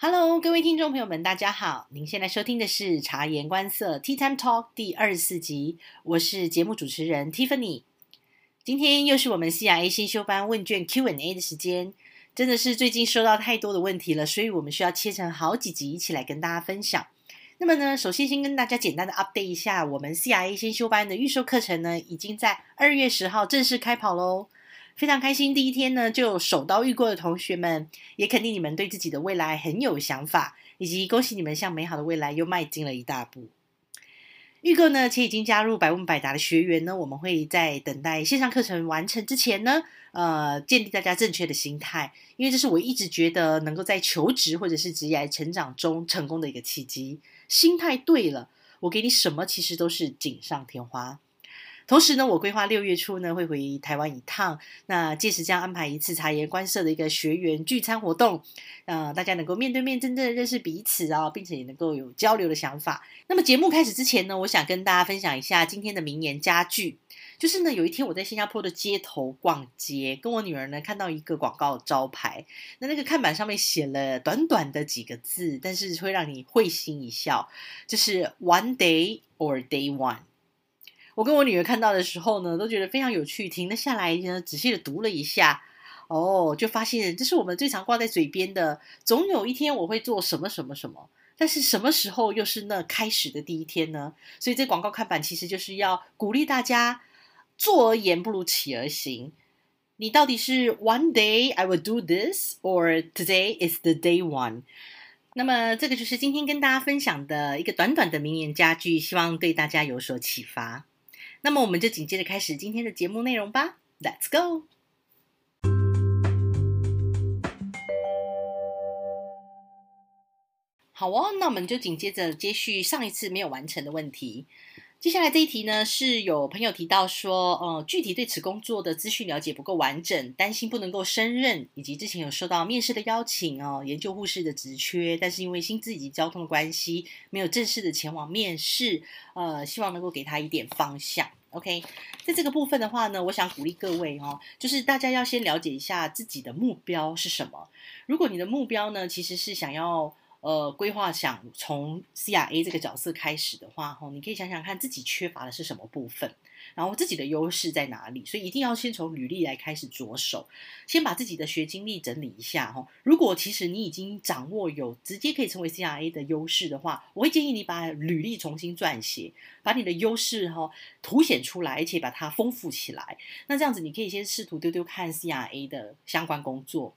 Hello，各位听众朋友们，大家好！您现在收听的是《察言观色 Tea Time Talk》第二十四集，我是节目主持人 Tiffany。今天又是我们 CIA 新修班问卷 Q&A 的时间，真的是最近收到太多的问题了，所以我们需要切成好几集一起来跟大家分享。那么呢，首先先跟大家简单的 update 一下，我们 CIA 新修班的预售课程呢，已经在二月十号正式开跑喽。非常开心，第一天呢就手刀遇过的同学们，也肯定你们对自己的未来很有想法，以及恭喜你们向美好的未来又迈进了一大步。预购呢，且已经加入百问百答的学员呢，我们会在等待线上课程完成之前呢，呃，建立大家正确的心态，因为这是我一直觉得能够在求职或者是职业成长中成功的一个契机。心态对了，我给你什么其实都是锦上添花。同时呢，我规划六月初呢会回台湾一趟，那届时将安排一次察言观色的一个学员聚餐活动，呃，大家能够面对面真正认识彼此啊，并且也能够有交流的想法。那么节目开始之前呢，我想跟大家分享一下今天的名言佳句，就是呢，有一天我在新加坡的街头逛街，跟我女儿呢看到一个广告招牌，那那个看板上面写了短短的几个字，但是会让你会心一笑，就是 One day or day one。我跟我女儿看到的时候呢，都觉得非常有趣，停了下来呢，仔细的读了一下，哦，就发现这是我们最常挂在嘴边的，总有一天我会做什么什么什么，但是什么时候又是那开始的第一天呢？所以这广告看板其实就是要鼓励大家坐而言不如起而行。你到底是 One day I will do this，or today is the day one？那么这个就是今天跟大家分享的一个短短的名言佳句，希望对大家有所启发。那么我们就紧接着开始今天的节目内容吧，Let's go。好哦，那我们就紧接着接续上一次没有完成的问题。接下来这一题呢，是有朋友提到说，呃，具体对此工作的资讯了解不够完整，担心不能够胜任，以及之前有收到面试的邀请哦，研究护士的职缺，但是因为薪资以及交通的关系，没有正式的前往面试，呃，希望能够给他一点方向。OK，在这个部分的话呢，我想鼓励各位哦，就是大家要先了解一下自己的目标是什么。如果你的目标呢，其实是想要。呃，规划想从 CRA 这个角色开始的话，吼，你可以想想看自己缺乏的是什么部分，然后自己的优势在哪里，所以一定要先从履历来开始着手，先把自己的学经历整理一下，吼。如果其实你已经掌握有直接可以成为 CRA 的优势的话，我会建议你把履历重新撰写，把你的优势哈凸显出来，而且把它丰富起来。那这样子，你可以先试图丢丢看 CRA 的相关工作。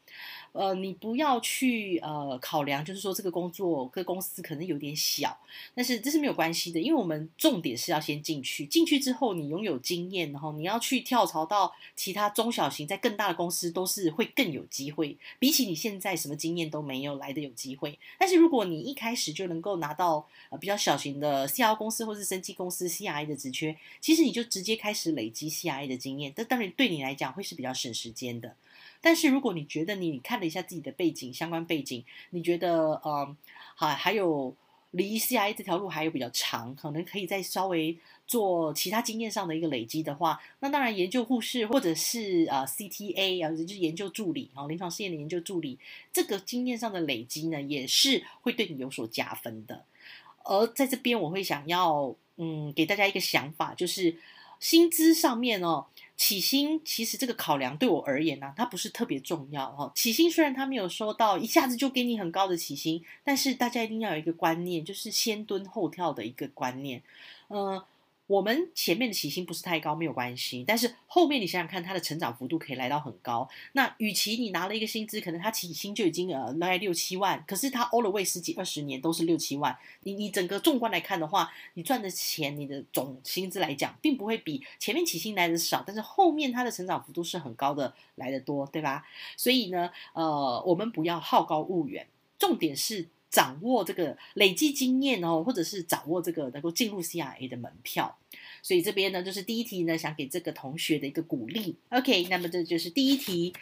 呃，你不要去呃考量，就是说这个工作跟公司可能有点小，但是这是没有关系的，因为我们重点是要先进去，进去之后你拥有经验，然后你要去跳槽到其他中小型在更大的公司，都是会更有机会，比起你现在什么经验都没有来的有机会。但是如果你一开始就能够拿到呃比较小型的 C R 公司或是生技公司 C R I 的职缺，其实你就直接开始累积 C R I 的经验，这当然对你来讲会是比较省时间的。但是如果你觉得你看了一下自己的背景相关背景，你觉得呃好还有离 CIA 这条路还有比较长，可能可以再稍微做其他经验上的一个累积的话，那当然研究护士或者是呃 CTA 啊，就是研究助理啊，临床试验的研究助理，这个经验上的累积呢，也是会对你有所加分的。而在这边我会想要嗯给大家一个想法，就是薪资上面哦。起薪其实这个考量对我而言呢，它不是特别重要哦。起薪虽然他没有说到一下子就给你很高的起薪，但是大家一定要有一个观念，就是先蹲后跳的一个观念，嗯。我们前面的起薪不是太高，没有关系。但是后面你想想看，它的成长幅度可以来到很高。那与其你拿了一个薪资，可能它起薪就已经呃大概六七万，可是它 all the way 十几二十年都是六七万。你你整个纵观来看的话，你赚的钱，你的总薪资来讲，并不会比前面起薪来的少，但是后面它的成长幅度是很高的，来的多，对吧？所以呢，呃，我们不要好高骛远，重点是。掌握这个累积经验哦，或者是掌握这个能够进入 CRA 的门票，所以这边呢就是第一题呢，想给这个同学的一个鼓励。OK，那么这就是第一题。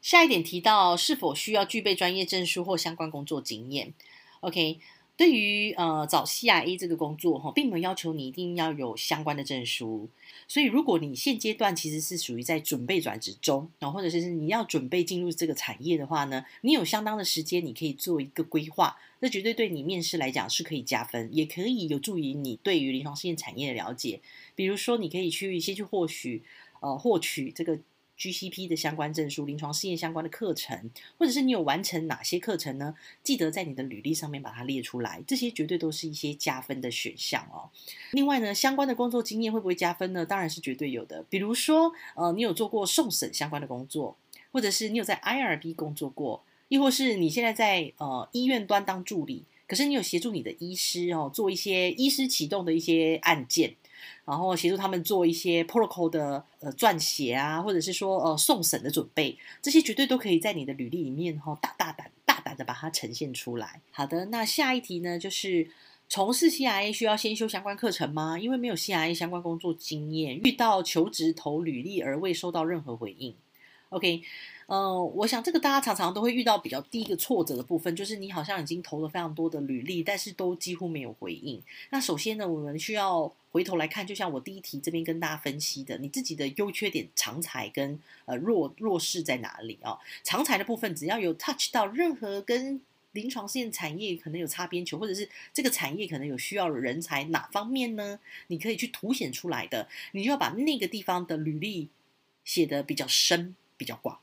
下一点提到是否需要具备专业证书或相关工作经验。OK，对于呃找 CIA 这个工作哈，并没有要求你一定要有相关的证书。所以，如果你现阶段其实是属于在准备转职中，然后或者是你要准备进入这个产业的话呢，你有相当的时间，你可以做一个规划，这绝对对你面试来讲是可以加分，也可以有助于你对于临床试验产业的了解。比如说，你可以去先去获取呃获取这个。GCP 的相关证书、临床试验相关的课程，或者是你有完成哪些课程呢？记得在你的履历上面把它列出来，这些绝对都是一些加分的选项哦。另外呢，相关的工作经验会不会加分呢？当然是绝对有的。比如说，呃，你有做过送审相关的工作，或者是你有在 IRB 工作过，亦或是你现在在呃医院端当助理，可是你有协助你的医师哦做一些医师启动的一些案件。然后协助他们做一些 protocol 的呃撰写啊，或者是说呃送审的准备，这些绝对都可以在你的履历里面哈大大胆大胆的把它呈现出来。好的，那下一题呢，就是从事 CIA 需要先修相关课程吗？因为没有 CIA 相关工作经验，遇到求职投履历而未收到任何回应。OK。嗯，我想这个大家常常都会遇到比较第一个挫折的部分，就是你好像已经投了非常多的履历，但是都几乎没有回应。那首先呢，我们需要回头来看，就像我第一题这边跟大家分析的，你自己的优缺点、长才跟呃弱弱势在哪里啊？长才的部分，只要有 touch 到任何跟临床试验产业可能有擦边球，或者是这个产业可能有需要的人才哪方面呢？你可以去凸显出来的，你就要把那个地方的履历写的比较深、比较广。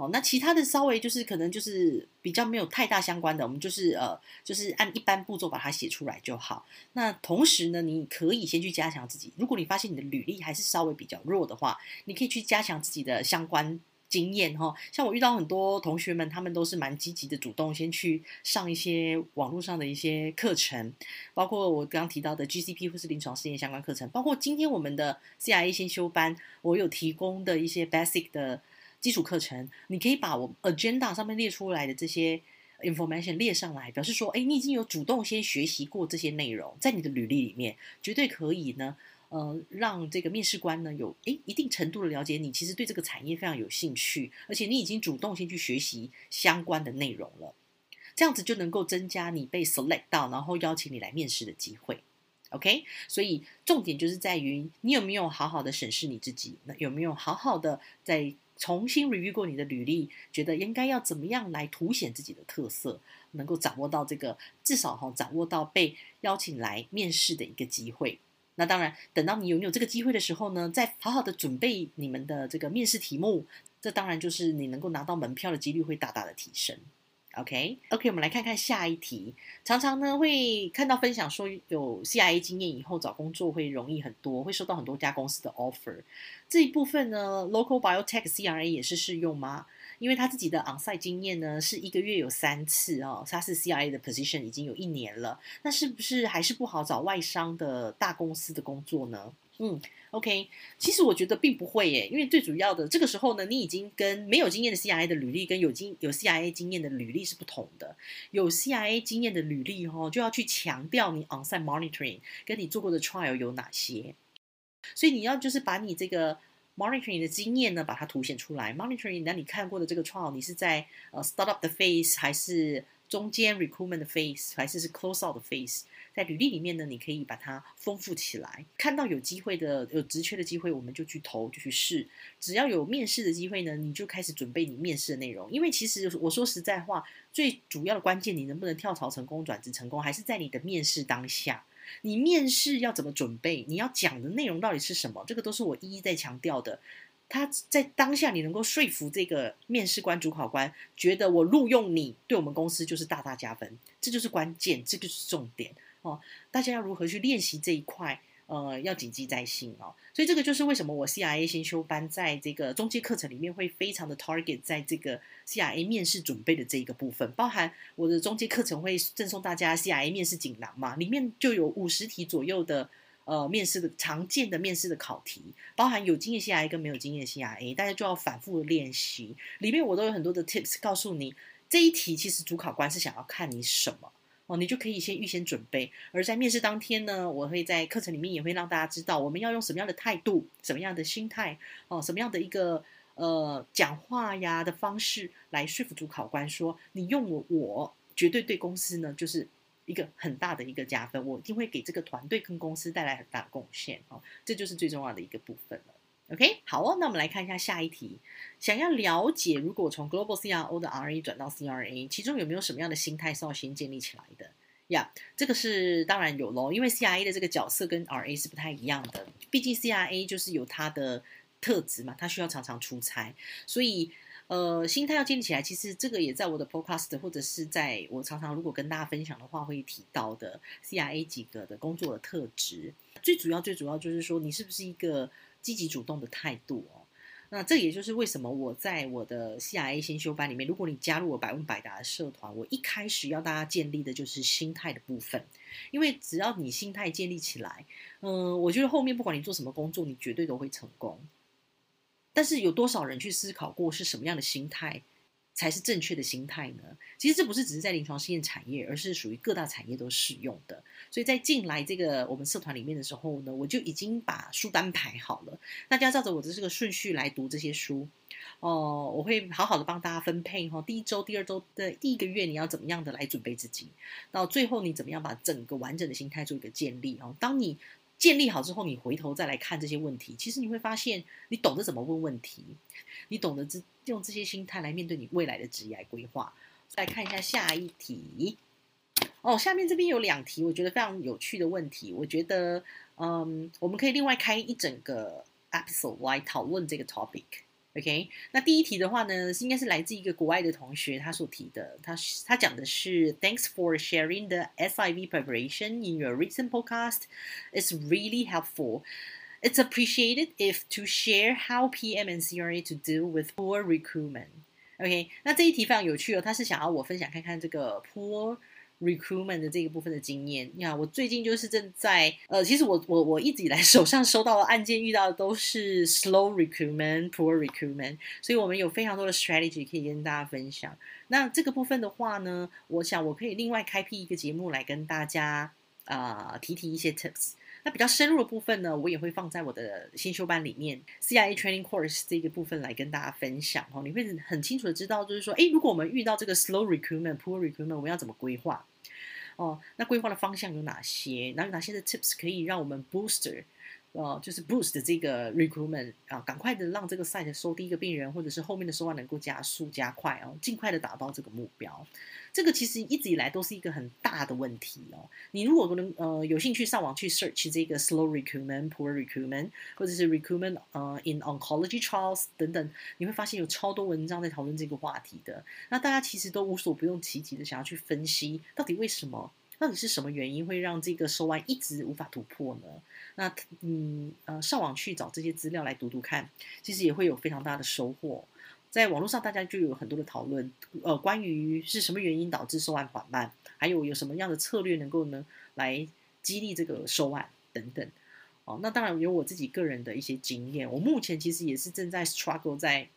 哦，那其他的稍微就是可能就是比较没有太大相关的，我们就是呃，就是按一般步骤把它写出来就好。那同时呢，你可以先去加强自己。如果你发现你的履历还是稍微比较弱的话，你可以去加强自己的相关经验哈。像我遇到很多同学们，他们都是蛮积极的，主动先去上一些网络上的一些课程，包括我刚刚提到的 GCP 或是临床试验相关课程，包括今天我们的 CIA 先修班，我有提供的一些 basic 的。基础课程，你可以把我 agenda 上面列出来的这些 information 列上来，表示说，哎，你已经有主动先学习过这些内容，在你的履历里面，绝对可以呢，呃，让这个面试官呢有哎一定程度的了解你，其实对这个产业非常有兴趣，而且你已经主动先去学习相关的内容了，这样子就能够增加你被 select 到，然后邀请你来面试的机会。OK，所以重点就是在于你有没有好好的审视你自己，那有没有好好的在。重新 review 过你的履历，觉得应该要怎么样来凸显自己的特色，能够掌握到这个至少哈掌握到被邀请来面试的一个机会。那当然，等到你拥有这个机会的时候呢，再好好的准备你们的这个面试题目，这当然就是你能够拿到门票的几率会大大的提升。OK，OK，我们来看看下一题。常常呢会看到分享说，有 CIA 经验以后找工作会容易很多，会收到很多家公司的 offer。这一部分呢，Local Biotech CRA 也是适用吗？因为他自己的 onsite 经验呢是一个月有三次哦，他是 CIA 的 position 已经有一年了，那是不是还是不好找外商的大公司的工作呢？嗯，OK，其实我觉得并不会耶，因为最主要的这个时候呢，你已经跟没有经验的 CIA 的履历跟有经有 CIA 经验的履历是不同的。有 CIA 经验的履历哦，就要去强调你 onsite monitoring 跟你做过的 trial 有哪些，所以你要就是把你这个 monitoring 的经验呢，把它凸显出来。monitoring 那你看过的这个 trial，你是在呃 startup 的 phase 还是中间 recruitment 的 phase 还是是 close out 的 phase？在履历里面呢，你可以把它丰富起来。看到有机会的、有职缺的机会，我们就去投，就去试。只要有面试的机会呢，你就开始准备你面试的内容。因为其实我说实在话，最主要的关键，你能不能跳槽成功、转职成功，还是在你的面试当下。你面试要怎么准备？你要讲的内容到底是什么？这个都是我一一在强调的。他在当下，你能够说服这个面试官、主考官，觉得我录用你，对我们公司就是大大加分。这就是关键，这就是重点。哦，大家要如何去练习这一块？呃，要谨记在心哦。所以这个就是为什么我 CIA 先修班在这个中介课程里面会非常的 target 在这个 CIA 面试准备的这一个部分，包含我的中介课程会赠送大家 CIA 面试锦囊嘛，里面就有五十题左右的呃面试的常见的面试的考题，包含有经验 CIA 跟没有经验 CIA，大家就要反复的练习。里面我都有很多的 tips 告诉你，这一题其实主考官是想要看你什么。哦，你就可以先预先准备。而在面试当天呢，我会在课程里面也会让大家知道，我们要用什么样的态度、什么样的心态，哦，什么样的一个呃讲话呀的方式来说服主考官说，你用我，我绝对对公司呢就是一个很大的一个加分，我一定会给这个团队跟公司带来很大的贡献哦，这就是最重要的一个部分了。OK，好哦，那我们来看一下下一题。想要了解，如果从 Global CRO 的 RA 转到 CRA，其中有没有什么样的心态是要先建立起来的？呀，这个是当然有喽，因为 CRA 的这个角色跟 RA 是不太一样的，毕竟 CRA 就是有它的特质嘛，它需要常常出差，所以呃，心态要建立起来。其实这个也在我的 Podcast 或者是在我常常如果跟大家分享的话会提到的 CRA 几个的工作的特质，最主要最主要就是说你是不是一个。积极主动的态度哦，那这也就是为什么我在我的 CIA 先修班里面，如果你加入我百问百答的社团，我一开始要大家建立的就是心态的部分，因为只要你心态建立起来，嗯，我觉得后面不管你做什么工作，你绝对都会成功。但是有多少人去思考过是什么样的心态？才是正确的心态呢？其实这不是只是在临床试验产业，而是属于各大产业都适用的。所以在进来这个我们社团里面的时候呢，我就已经把书单排好了，大家照着我的这个顺序来读这些书。哦，我会好好的帮大家分配哈，第一周、第二周的第一个月你要怎么样的来准备自己，到最后你怎么样把整个完整的心态做一个建立哦。当你建立好之后，你回头再来看这些问题，其实你会发现，你懂得怎么问问题，你懂得这用这些心态来面对你未来的职业规划。再看一下下一题，哦，下面这边有两题，我觉得非常有趣的问题，我觉得，嗯，我们可以另外开一整个 episode 来讨论这个 topic。OK，那第一题的话呢，是应该是来自一个国外的同学他所提的，他他讲的是 Thanks for sharing the SIV preparation in your recent podcast. It's really helpful. It's appreciated if to share how PM and CRA to deal with poor recruitment. OK，那这一题非常有趣哦，他是想要我分享看看这个 poor recruitment 的这个部分的经验，你看，我最近就是正在呃，其实我我我一直以来 手上收到的案件遇到的都是 slow recruitment、poor recruitment，所以我们有非常多的 strategy 可以跟大家分享。那这个部分的话呢，我想我可以另外开辟一个节目来跟大家啊提提一些 tips。那比较深入的部分呢，我也会放在我的新修班里面，CIA Training Course 这个部分来跟大家分享哦。你会很清楚的知道，就是说，诶，如果我们遇到这个 slow recruitment、poor recruitment，我们要怎么规划？哦，那规划的方向有哪些？哪有哪些的 tips 可以让我们 booster，呃，就是 boost 这个 recruitment 啊，赶快的让这个 site 收第一个病人，或者是后面的收案能够加速加快哦，尽快的达到这个目标。这个其实一直以来都是一个很大的问题哦。你如果能呃有兴趣上网去 search 这个 slow recruitment、poor recruitment，或者是 recruitment 呃 in oncology trials 等等，你会发现有超多文章在讨论这个话题的。那大家其实都无所不用其极的想要去分析，到底为什么？到底是什么原因会让这个收案一直无法突破呢？那嗯呃上网去找这些资料来读读看，其实也会有非常大的收获。在网络上大家就有很多的讨论，呃，关于是什么原因导致收案缓慢，还有有什么样的策略能够呢来激励这个收案等等。哦，那当然有我自己个人的一些经验，我目前其实也是正在 struggle 在。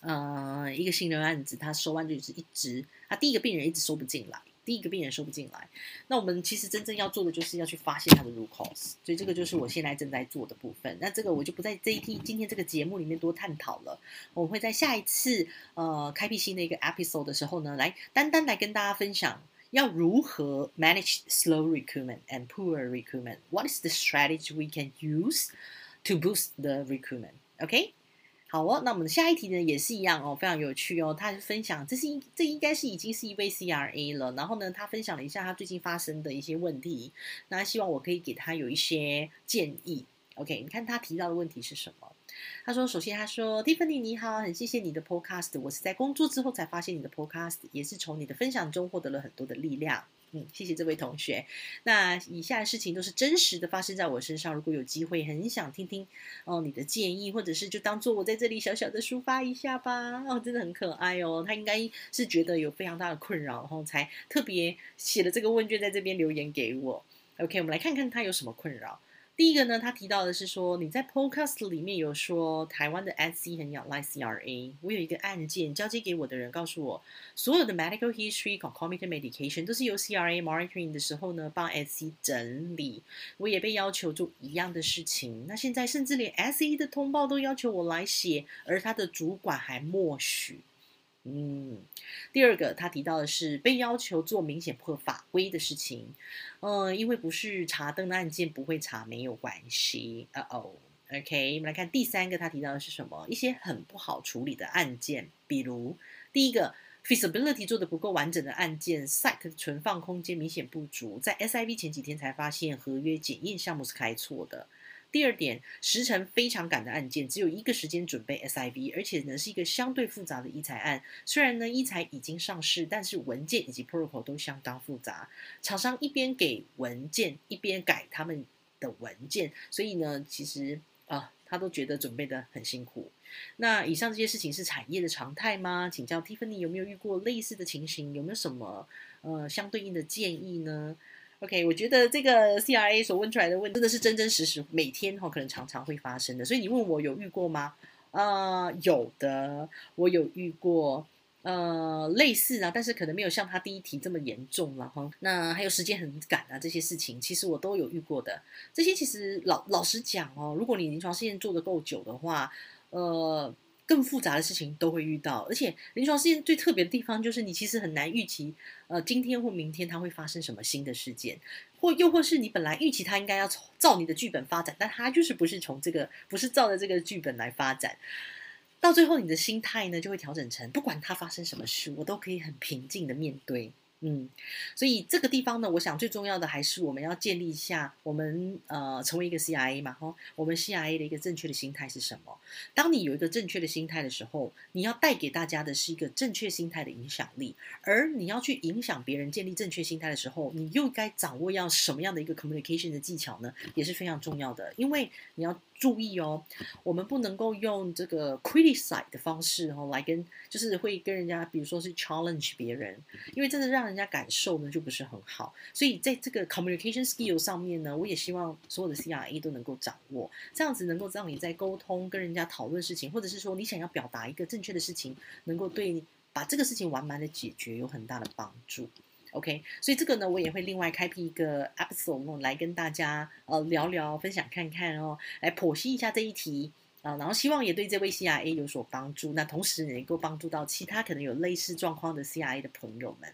呃，一个新人案子，他收案就是一直，他第一个病人一直收不进来，第一个病人收不进来。那我们其实真正要做的，就是要去发现他的 root cause。所以这个就是我现在正在做的部分。那这个我就不在这一期今天这个节目里面多探讨了。我会在下一次呃开辟新的一个 episode 的时候呢，来单单来跟大家分享要如何 manage slow recruitment and poor recruitment。What is the strategy we can use to boost the recruitment? OK？好哦，那我们下一题呢也是一样哦，非常有趣哦。他分享，这是这应该是已经是一位 CRA 了。然后呢，他分享了一下他最近发生的一些问题，那希望我可以给他有一些建议。OK，你看他提到的问题是什么？他说：“首先，他说，Tiffany 你好，很谢谢你的 Podcast。我是在工作之后才发现你的 Podcast，也是从你的分享中获得了很多的力量。”嗯，谢谢这位同学。那以下的事情都是真实的发生在我身上。如果有机会，很想听听哦你的建议，或者是就当做我在这里小小的抒发一下吧。哦，真的很可爱哦。他应该是觉得有非常大的困扰，然后才特别写了这个问卷在这边留言给我。OK，我们来看看他有什么困扰。第一个呢，他提到的是说，你在 Podcast 里面有说台湾的 SC 很仰赖 CRA。我有一个案件交接给我的人告诉我，所有的 medical history concomitant medication 都是由 CRA monitoring 的时候呢帮 SC 整理。我也被要求做一样的事情。那现在甚至连 SE 的通报都要求我来写，而他的主管还默许。嗯，第二个他提到的是被要求做明显破法规的事情，嗯，因为不是查灯的案件不会查没有关系，呃哦，OK，我们来看第三个他提到的是什么？一些很不好处理的案件，比如第一个 feasibility 做的不够完整的案件，site 存放空间明显不足，在 SIV 前几天才发现合约检验项目是开错的。第二点，时程非常赶的案件，只有一个时间准备 SIV，而且呢是一个相对复杂的医材案。虽然呢医材已经上市，但是文件以及 protocol 都相当复杂。厂商一边给文件，一边改他们的文件，所以呢，其实啊，他都觉得准备的很辛苦。那以上这些事情是产业的常态吗？请教 Tiffany 有没有遇过类似的情形？有没有什么呃相对应的建议呢？OK，我觉得这个 CRA 所问出来的问，真的是真真实实，每天哈可能常常会发生的。所以你问我有遇过吗？呃，有的，我有遇过，呃，类似啊，但是可能没有像他第一题这么严重了哈。那还有时间很赶啊，这些事情其实我都有遇过的。这些其实老老实讲哦，如果你临床试验做的够久的话，呃。更复杂的事情都会遇到，而且临床试验最特别的地方就是你其实很难预期，呃，今天或明天它会发生什么新的事件，或又或是你本来预期它应该要照你的剧本发展，但它就是不是从这个不是照着这个剧本来发展，到最后你的心态呢就会调整成，不管它发生什么事，我都可以很平静的面对。嗯，所以这个地方呢，我想最重要的还是我们要建立一下我们呃成为一个 CIA 嘛，哈，我们 CIA 的一个正确的心态是什么？当你有一个正确的心态的时候，你要带给大家的是一个正确心态的影响力，而你要去影响别人建立正确心态的时候，你又该掌握要什么样的一个 communication 的技巧呢？也是非常重要的，因为你要。注意哦，我们不能够用这个 criticize 的方式哦来跟，就是会跟人家，比如说是 challenge 别人，因为真的让人家感受呢就不是很好。所以在这个 communication skill 上面呢，我也希望所有的 CRA 都能够掌握，这样子能够让你在沟通跟人家讨论事情，或者是说你想要表达一个正确的事情，能够对把这个事情完满的解决有很大的帮助。OK，所以这个呢，我也会另外开辟一个 episode 来跟大家呃聊聊、分享看看哦，来剖析一下这一题啊，然后希望也对这位 CRA 有所帮助，那同时能够帮助到其他可能有类似状况的 CRA 的朋友们。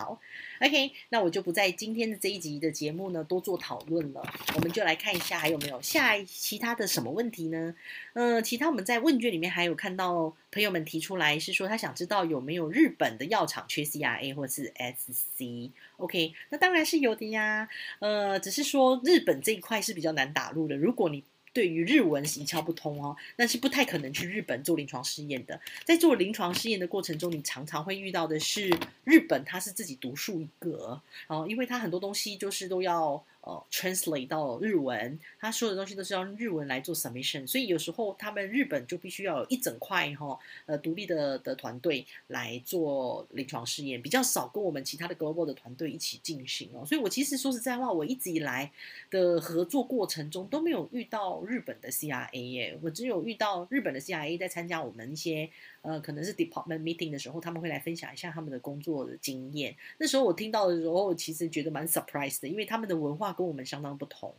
好，OK，那我就不在今天的这一集的节目呢多做讨论了，我们就来看一下还有没有下其他的什么问题呢？呃，其他我们在问卷里面还有看到朋友们提出来是说他想知道有没有日本的药厂缺 CRA 或是 SC，OK，那当然是有的呀，呃，只是说日本这一块是比较难打入的，如果你。对于日文是一窍不通哦，那是不太可能去日本做临床试验的。在做临床试验的过程中，你常常会遇到的是日本，它是自己独树一格哦，因为它很多东西就是都要。呃，translate 到日文，他说的东西都是用日文来做 submission，所以有时候他们日本就必须要有一整块哈，呃，独立的的团队来做临床试验，比较少跟我们其他的 global 的团队一起进行哦。所以我其实说实在话，我一直以来的合作过程中都没有遇到日本的 CRA 耶，我只有遇到日本的 CRA 在参加我们一些。呃，可能是 department meeting 的时候，他们会来分享一下他们的工作的经验。那时候我听到的时候，其实觉得蛮 surprise 的，因为他们的文化跟我们相当不同。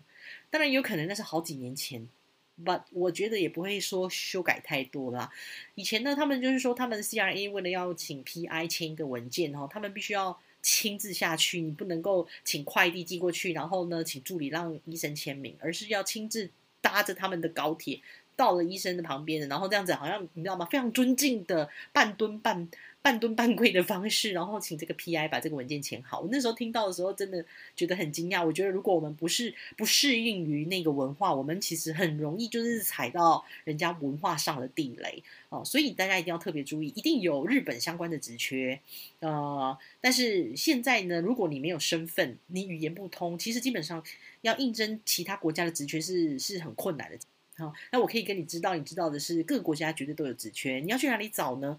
当然有可能那是好几年前，but 我觉得也不会说修改太多啦。以前呢，他们就是说，他们 CRA 为了要请 PI 签一个文件哦，他们必须要亲自下去，你不能够请快递寄过去，然后呢，请助理让医生签名，而是要亲自搭着他们的高铁。到了医生的旁边，然后这样子好像你知道吗？非常尊敬的半蹲半半蹲半跪的方式，然后请这个 PI 把这个文件签好。我那时候听到的时候，真的觉得很惊讶。我觉得如果我们不是不适应于那个文化，我们其实很容易就是踩到人家文化上的地雷哦。所以大家一定要特别注意，一定有日本相关的职缺，呃，但是现在呢，如果你没有身份，你语言不通，其实基本上要应征其他国家的职缺是是很困难的。好，那我可以跟你知道，你知道的是各个国家绝对都有职缺，你要去哪里找呢？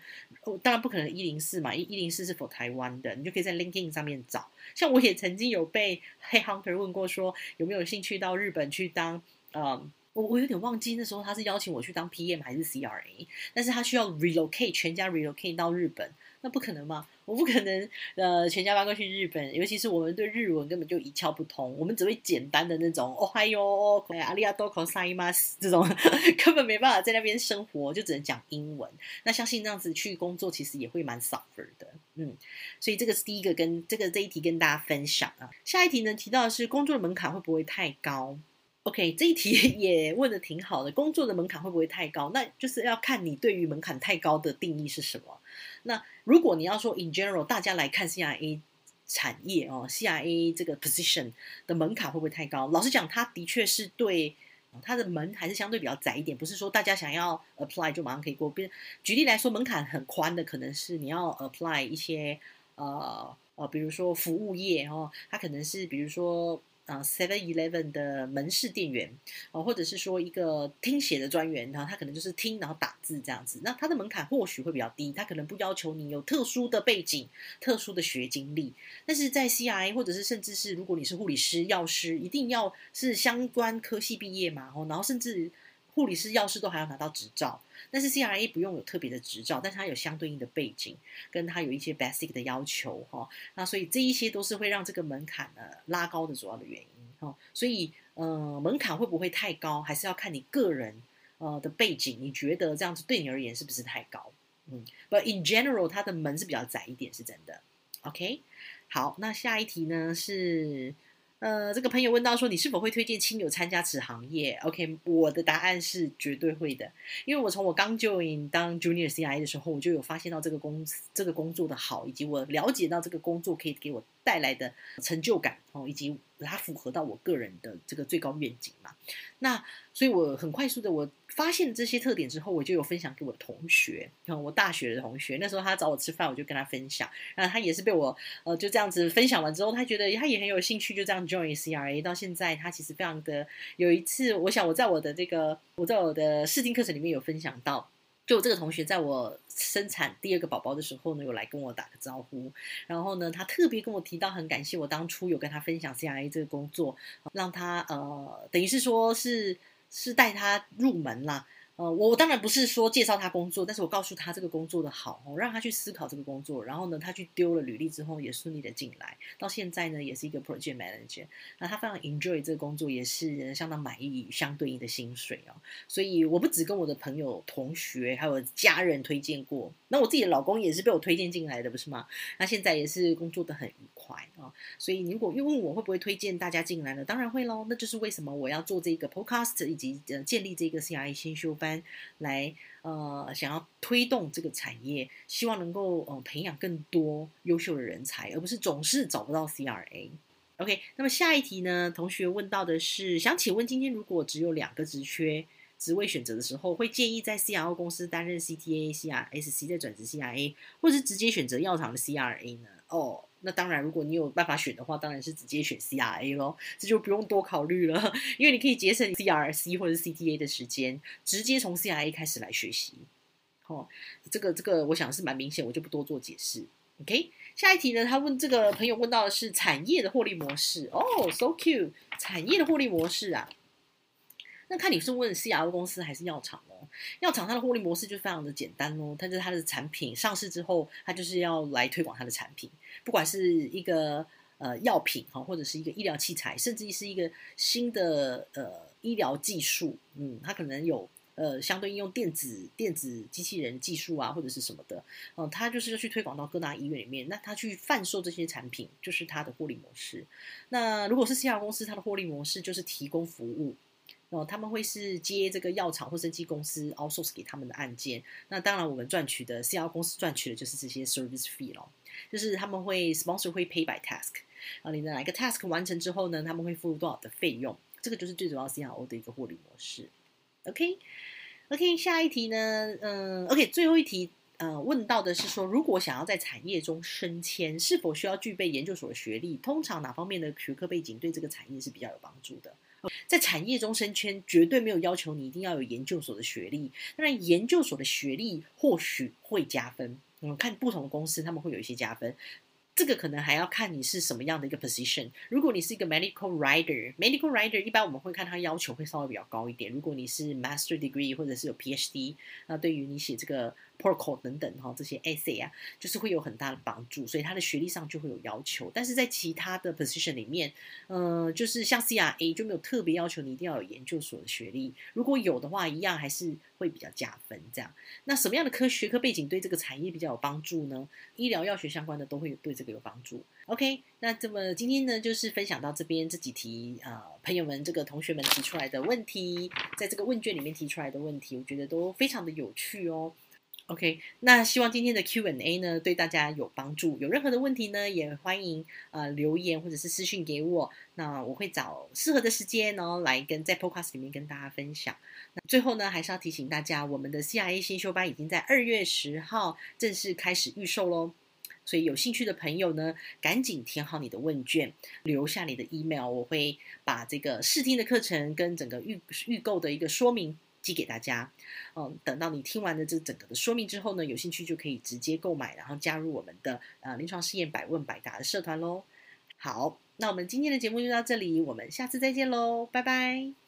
当然不可能一零四嘛，一一零四是否台湾的，你就可以在 LinkedIn 上面找。像我也曾经有被 Hey hunter 问过，说有没有兴趣到日本去当，呃，我我有点忘记那时候他是邀请我去当 PM 还是 CRA，但是他需要 relocate 全家 relocate 到日本。那不可能嘛，我不可能呃全家搬过去日本，尤其是我们对日文根本就一窍不通，我们只会简单的那种哦嗨哟，阿里亚多口塞马斯这种，根本没办法在那边生活，就只能讲英文。那相信这样子去工作，其实也会蛮 suffer 的，嗯。所以这个是第一个跟这个这一题跟大家分享啊。下一题呢提到的是工作的门槛会不会太高？OK，这一题 也问的挺好的。工作的门槛会不会太高？那就是要看你对于门槛太高的定义是什么。那如果你要说 in general，大家来看 CIA 产业哦，CIA 这个 position 的门槛会不会太高？老实讲，它的确是对它的门还是相对比较窄一点，不是说大家想要 apply 就马上可以过。比如举例来说，门槛很宽的，可能是你要 apply 一些呃呃，比如说服务业哦，它可能是比如说。啊，Seven Eleven 的门市店员哦，或者是说一个听写的专员，然后他可能就是听然后打字这样子，那他的门槛或许会比较低，他可能不要求你有特殊的背景、特殊的学经历，但是在 CIA 或者是甚至是如果你是护理师、药师，一定要是相关科系毕业嘛，哦，然后甚至。护理师、药师都还要拿到执照，但是 CRA 不用有特别的执照，但是它有相对应的背景，跟它有一些 basic 的要求哈。那所以这一些都是会让这个门槛呢拉高的主要的原因哈。所以呃，门槛会不会太高，还是要看你个人呃的背景，你觉得这样子对你而言是不是太高？嗯，But in general，它的门是比较窄一点，是真的。OK，好，那下一题呢是。呃，这个朋友问到说，你是否会推荐亲友参加此行业？OK，我的答案是绝对会的，因为我从我刚 join 当 junior CI 的时候，我就有发现到这个公司这个工作的好，以及我了解到这个工作可以给我带来的成就感哦，以及。它符合到我个人的这个最高愿景嘛？那所以，我很快速的我发现这些特点之后，我就有分享给我的同学，我大学的同学。那时候他找我吃饭，我就跟他分享。那他也是被我呃就这样子分享完之后，他觉得他也很有兴趣，就这样 join CRA。到现在，他其实非常的有一次，我想我在我的这个我在我的试听课程里面有分享到。就这个同学在我生产第二个宝宝的时候呢，有来跟我打个招呼，然后呢，他特别跟我提到很感谢我当初有跟他分享 C R A 这个工作，让他呃，等于是说是是带他入门了。呃，我当然不是说介绍他工作，但是我告诉他这个工作的好，让他去思考这个工作。然后呢，他去丢了履历之后，也顺利的进来，到现在呢，也是一个 project manager。那他非常 enjoy 这个工作，也是相当满意相对应的薪水哦。所以我不只跟我的朋友、同学还有家人推荐过，那我自己的老公也是被我推荐进来的，不是吗？那现在也是工作的很愉快啊。所以如果又问我会不会推荐大家进来呢？当然会喽。那就是为什么我要做这个 podcast 以及呃建立这个 CRA 先修。班来呃，想要推动这个产业，希望能够呃培养更多优秀的人才，而不是总是找不到 CRA。OK，那么下一题呢？同学问到的是，想请问今天如果只有两个职缺职位选择的时候，会建议在 CRO 公司担任 CTA、CRSC 再转职 CRA，或是直接选择药厂的 CRA 呢？哦。那当然，如果你有办法选的话，当然是直接选 CRA 咯，这就不用多考虑了，因为你可以节省 CRC 或者 CTA 的时间，直接从 CRA 开始来学习。哦，这个这个，我想是蛮明显，我就不多做解释。OK，下一题呢？他问这个朋友问到的是产业的获利模式。哦，so cute，产业的获利模式啊。那看你是问 CRO 公司还是药厂哦？药厂它的获利模式就非常的简单哦，它就是它的产品上市之后，它就是要来推广它的产品，不管是一个呃药品哈，或者是一个医疗器材，甚至是一个新的呃医疗技术，嗯，它可能有呃相对应用电子电子机器人技术啊，或者是什么的，嗯，它就是要去推广到各大医院里面，那它去贩售这些产品，就是它的获利模式。那如果是 C R 公司，它的获利模式就是提供服务。哦，他们会是接这个药厂或生技公司 outsource 给他们的案件。那当然，我们赚取的 CRO 公司赚取的就是这些 service fee 咯，就是他们会 sponsor 会 pay by task 啊，你的哪一个 task 完成之后呢，他们会付多少的费用？这个就是最主要 CRO 的一个获利模式。OK，OK，下一题呢？嗯，OK，最后一题，呃，问到的是说，如果想要在产业中升迁，是否需要具备研究所的学历？通常哪方面的学科背景对这个产业是比较有帮助的？在产业中升迁，绝对没有要求你一定要有研究所的学历。当然，研究所的学历或许会加分。嗯，看不同的公司，他们会有一些加分。这个可能还要看你是什么样的一个 position。如果你是一个 medical writer，medical writer 一般我们会看他要求会稍微比较高一点。如果你是 master degree 或者是有 PhD，那对于你写这个 protocol 等等哈，这些 essay 啊，就是会有很大的帮助，所以他的学历上就会有要求。但是在其他的 position 里面，呃，就是像 CRA 就没有特别要求你一定要有研究所的学历，如果有的话，一样还是会比较加分。这样，那什么样的科学科背景对这个产业比较有帮助呢？医疗药学相关的都会对这个有帮助。OK，那这么今天呢，就是分享到这边这几题啊，朋友们这个同学们提出来的问题，在这个问卷里面提出来的问题，我觉得都非常的有趣哦。OK，那希望今天的 Q&A 呢对大家有帮助。有任何的问题呢，也欢迎呃留言或者是私信给我。那我会找适合的时间呢来跟在 Podcast 里面跟大家分享。那最后呢，还是要提醒大家，我们的 CIA 新修班已经在二月十号正式开始预售喽。所以有兴趣的朋友呢，赶紧填好你的问卷，留下你的 email，我会把这个试听的课程跟整个预预购的一个说明。寄给大家，嗯，等到你听完了这整个的说明之后呢，有兴趣就可以直接购买，然后加入我们的呃临床试验百问百答的社团喽。好，那我们今天的节目就到这里，我们下次再见喽，拜拜。